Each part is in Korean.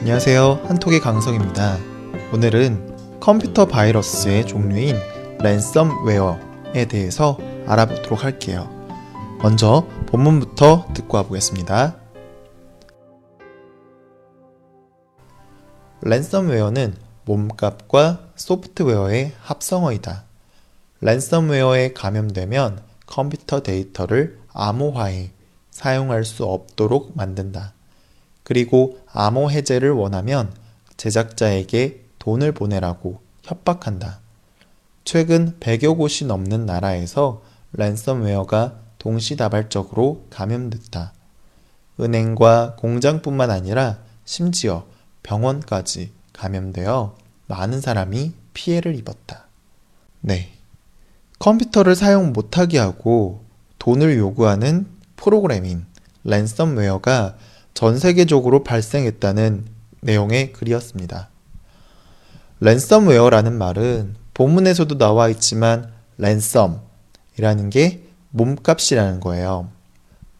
안녕하세요. 한톡의 강성입니다. 오늘은 컴퓨터 바이러스의 종류인 랜섬웨어에 대해서 알아보도록 할게요. 먼저 본문부터 듣고 와보겠습니다. 랜섬웨어는 몸값과 소프트웨어의 합성어이다. 랜섬웨어에 감염되면 컴퓨터 데이터를 암호화해 사용할 수 없도록 만든다. 그리고 암호 해제를 원하면 제작자에게 돈을 보내라고 협박한다. 최근 100여 곳이 넘는 나라에서 랜섬웨어가 동시다발적으로 감염됐다. 은행과 공장뿐만 아니라 심지어 병원까지 감염되어 많은 사람이 피해를 입었다. 네. 컴퓨터를 사용 못하게 하고 돈을 요구하는 프로그래밍, 랜섬웨어가 전 세계적으로 발생했다는 내용의 글이었습니다. 랜섬웨어라는 말은 본문에서도 나와 있지만 랜섬이라는 게 몸값이라는 거예요.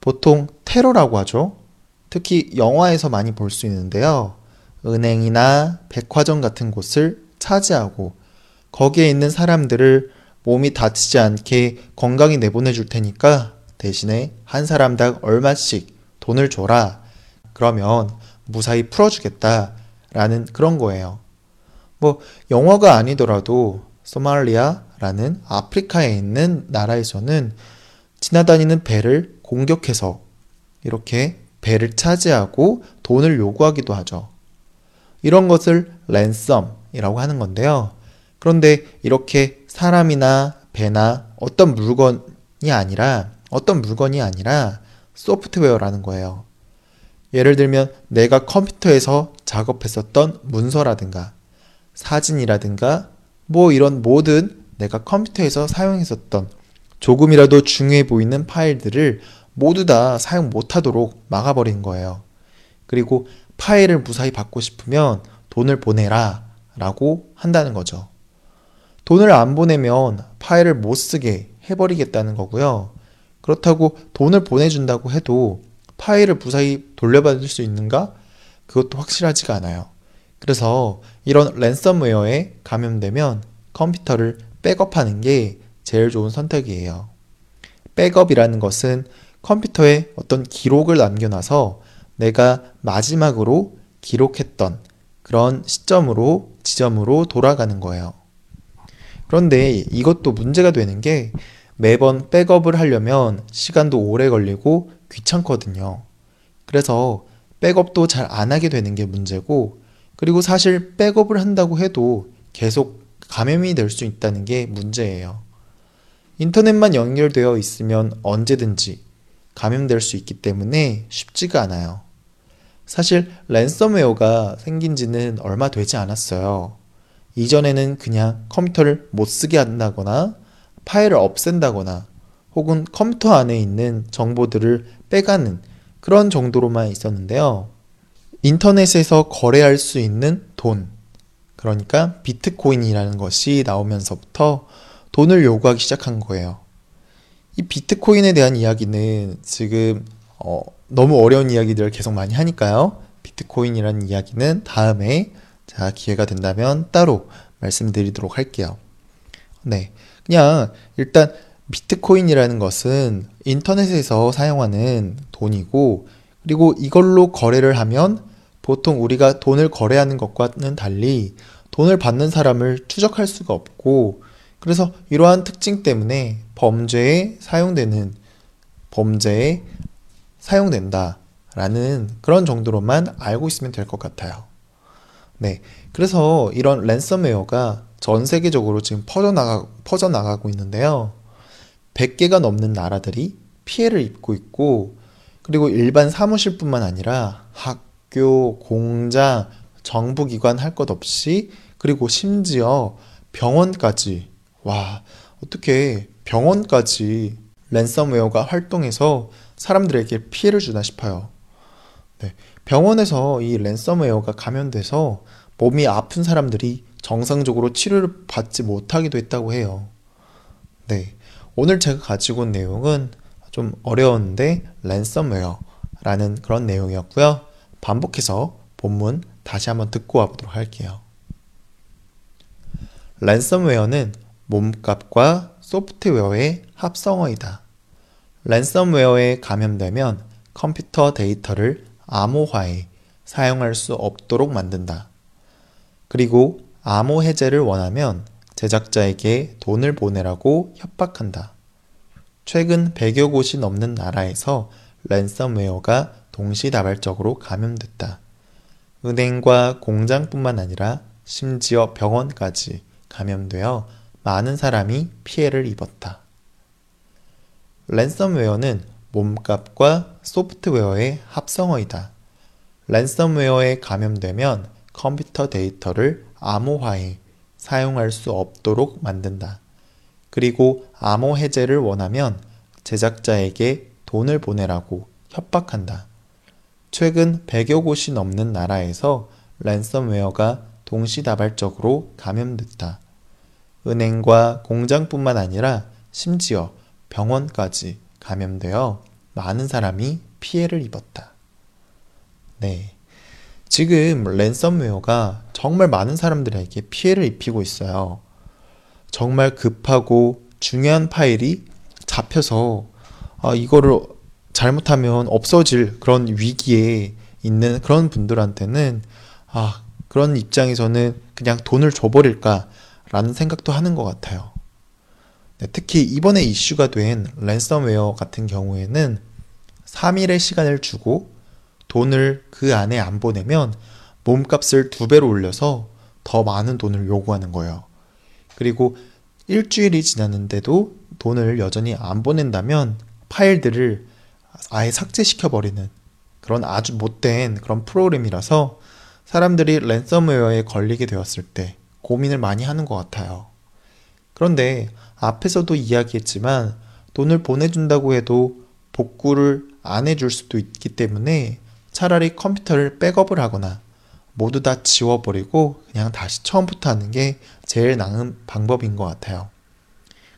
보통 테러라고 하죠. 특히 영화에서 많이 볼 수 있는데요. 은행이나 백화점 같은 곳을 차지하고 거기에 있는 사람들을 몸이 다치지 않게 건강히 내보내 줄 테니까 대신에 한 사람당 얼마씩 돈을 줘라. 그러면 무사히 풀어주겠다. 라는 그런 거예요. 뭐, 영어가 아니더라도 소말리아라는 아프리카에 있는 나라에서는 지나다니는 배를 공격해서 이렇게 배를 차지하고 돈을 요구하기도 하죠. 이런 것을 랜섬이라고 하는 건데요. 그런데 이렇게 사람이나 배나 어떤 물건이 아니라 어떤 물건이 아니라 소프트웨어라는 거예요. 예를 들면 내가 컴퓨터에서 작업했었던 문서라든가 사진이라든가 뭐 이런 모든 내가 컴퓨터에서 사용했었던 조금이라도 중요해 보이는 파일들을 모두 다 사용 못하도록 막아버린 거예요. 그리고 파일을 무사히 받고 싶으면 돈을 보내라 라고 한다는 거죠. 돈을 안 보내면 파일을 못 쓰게 해버리겠다는 거고요. 그렇다고 돈을 보내준다고 해도 파일을 무사히 돌려받을 수 있는가? 그것도 확실하지가 않아요. 그래서 이런 랜섬웨어에 감염되면 컴퓨터를 백업하는 게 제일 좋은 선택이에요. 백업이라는 것은 컴퓨터에 어떤 기록을 남겨놔서 내가 마지막으로 기록했던 그런 시점으로, 지점으로 돌아가는 거예요. 그런데 이것도 문제가 되는 게 매번 백업을 하려면 시간도 오래 걸리고 귀찮거든요. 그래서 백업도 잘 안 하게 되는 게 문제고, 그리고 사실 백업을 한다고 해도 계속 감염이 될 수 있다는 게 문제예요. 인터넷만 연결되어 있으면 언제든지 감염될 수 있기 때문에 쉽지가 않아요. 사실 랜섬웨어가 생긴 지는 얼마 되지 않았어요. 이전에는 그냥 컴퓨터를 못 쓰게 한다거나 파일을 없앤다거나 혹은 컴퓨터 안에 있는 정보들을 빼가는 그런 정도로만 있었는데요. 인터넷에서 거래할 수 있는 돈, 그러니까 비트코인이라는 것이 나오면서부터 돈을 요구하기 시작한 거예요. 이 비트코인에 대한 이야기는 지금 어, 너무 어려운 이야기들을 계속 많이 하니까요. 비트코인이라는 이야기는 다음에 자 기회가 된다면 따로 말씀드리도록 할게요. 네, 그냥 일단 비트코인이라는 것은 인터넷에서 사용하는 돈이고, 그리고 이걸로 거래를 하면 보통 우리가 돈을 거래하는 것과는 달리 돈을 받는 사람을 추적할 수가 없고, 그래서 이러한 특징 때문에 범죄에 사용되는, 범죄에 사용된다라는 그런 정도로만 알고 있으면 될 것 같아요. 네. 그래서 이런 랜섬웨어가 전 세계적으로 지금 퍼져나가, 퍼져나가고 있는데요. 100개가 넘는 나라들이 피해를 입고 있고, 그리고 일반 사무실뿐만 아니라 학교, 공장, 정부기관 할 것 없이, 그리고 심지어 병원까지, 와, 어떻게 병원까지 랜섬웨어가 활동해서 사람들에게 피해를 주나 싶어요. 네, 병원에서 이 랜섬웨어가 감염돼서 몸이 아픈 사람들이 정상적으로 치료를 받지 못하기도 했다고 해요. 네. 오늘 제가 가지고 온 내용은 좀 어려웠는데 랜섬웨어라는 그런 내용이었고요. 반복해서 본문 다시 한번 듣고 와보도록 할게요. 랜섬웨어는 몸값과 소프트웨어의 합성어이다. 랜섬웨어에 감염되면 컴퓨터 데이터를 암호화해 사용할 수 없도록 만든다. 그리고 암호 해제를 원하면 제작자에게 돈을 보내라고 협박한다. 최근 100여 곳이 넘는 나라에서 랜섬웨어가 동시다발적으로 감염됐다. 은행과 공장뿐만 아니라 심지어 병원까지 감염되어 많은 사람이 피해를 입었다. 랜섬웨어는 몸값과 소프트웨어의 합성어이다. 랜섬웨어에 감염되면 컴퓨터 데이터를 암호화해 사용할 수 없도록 만든다. 그리고 암호 해제를 원하면 제작자에게 돈을 보내라고 협박한다. 최근 100여 곳이 넘는 나라에서 랜섬웨어가 동시다발적으로 감염됐다. 은행과 공장뿐만 아니라 심지어 병원까지 감염되어 많은 사람이 피해를 입었다. 네. 지금 랜섬웨어가 정말 많은 사람들에게 피해를 입히고 있어요. 정말 급하고 중요한 파일이 잡혀서 아, 이거를 잘못하면 없어질 그런 위기에 있는 그런 분들한테는 아, 그런 입장에서는 그냥 돈을 줘버릴까라는 생각도 하는 것 같아요. 네, 특히 이번에 이슈가 된 랜섬웨어 같은 경우에는 3일의 시간을 주고 돈을 그 안에 안 보내면 몸값을 두 배로 올려서 더 많은 돈을 요구하는 거예요. 그리고 일주일이 지났는데도 돈을 여전히 안 보낸다면 파일들을 아예 삭제시켜버리는 그런 아주 못된 그런 프로그램이라서 사람들이 랜섬웨어에 걸리게 되었을 때 고민을 많이 하는 것 같아요. 그런데 앞에서도 이야기했지만 돈을 보내준다고 해도 복구를 안 해줄 수도 있기 때문에 차라리 컴퓨터를 백업을 하거나 모두 다 지워버리고 그냥 다시 처음부터 하는 게 제일 나은 방법인 것 같아요.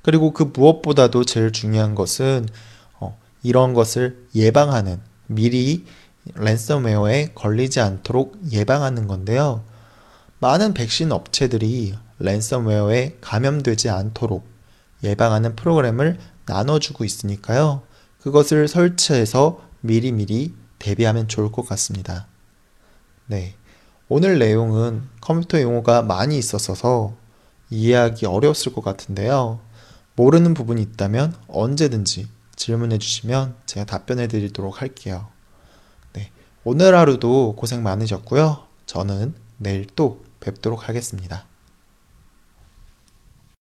그리고 그 무엇보다도 제일 중요한 것은 어, 이런 것을 예방하는 미리 랜섬웨어에 걸리지 않도록 예방하는 건데요. 많은 백신 업체들이 랜섬웨어에 감염되지 않도록 예방하는 프로그램을 나눠주고 있으니까요. 그것을 설치해서 미리미리 대비하면 좋을 것 같습니다. 네. 오늘 내용은 컴퓨터 용어가 많이 있었어서 이해하기 어려웠을 것 같은데요. 모르는 부분이 있다면 언제든지 질문해 주시면 제가 답변해 드리도록 할게요. 네. 오늘 하루도 고생 많으셨고요. 저는 내일 또 뵙도록 하겠습니다.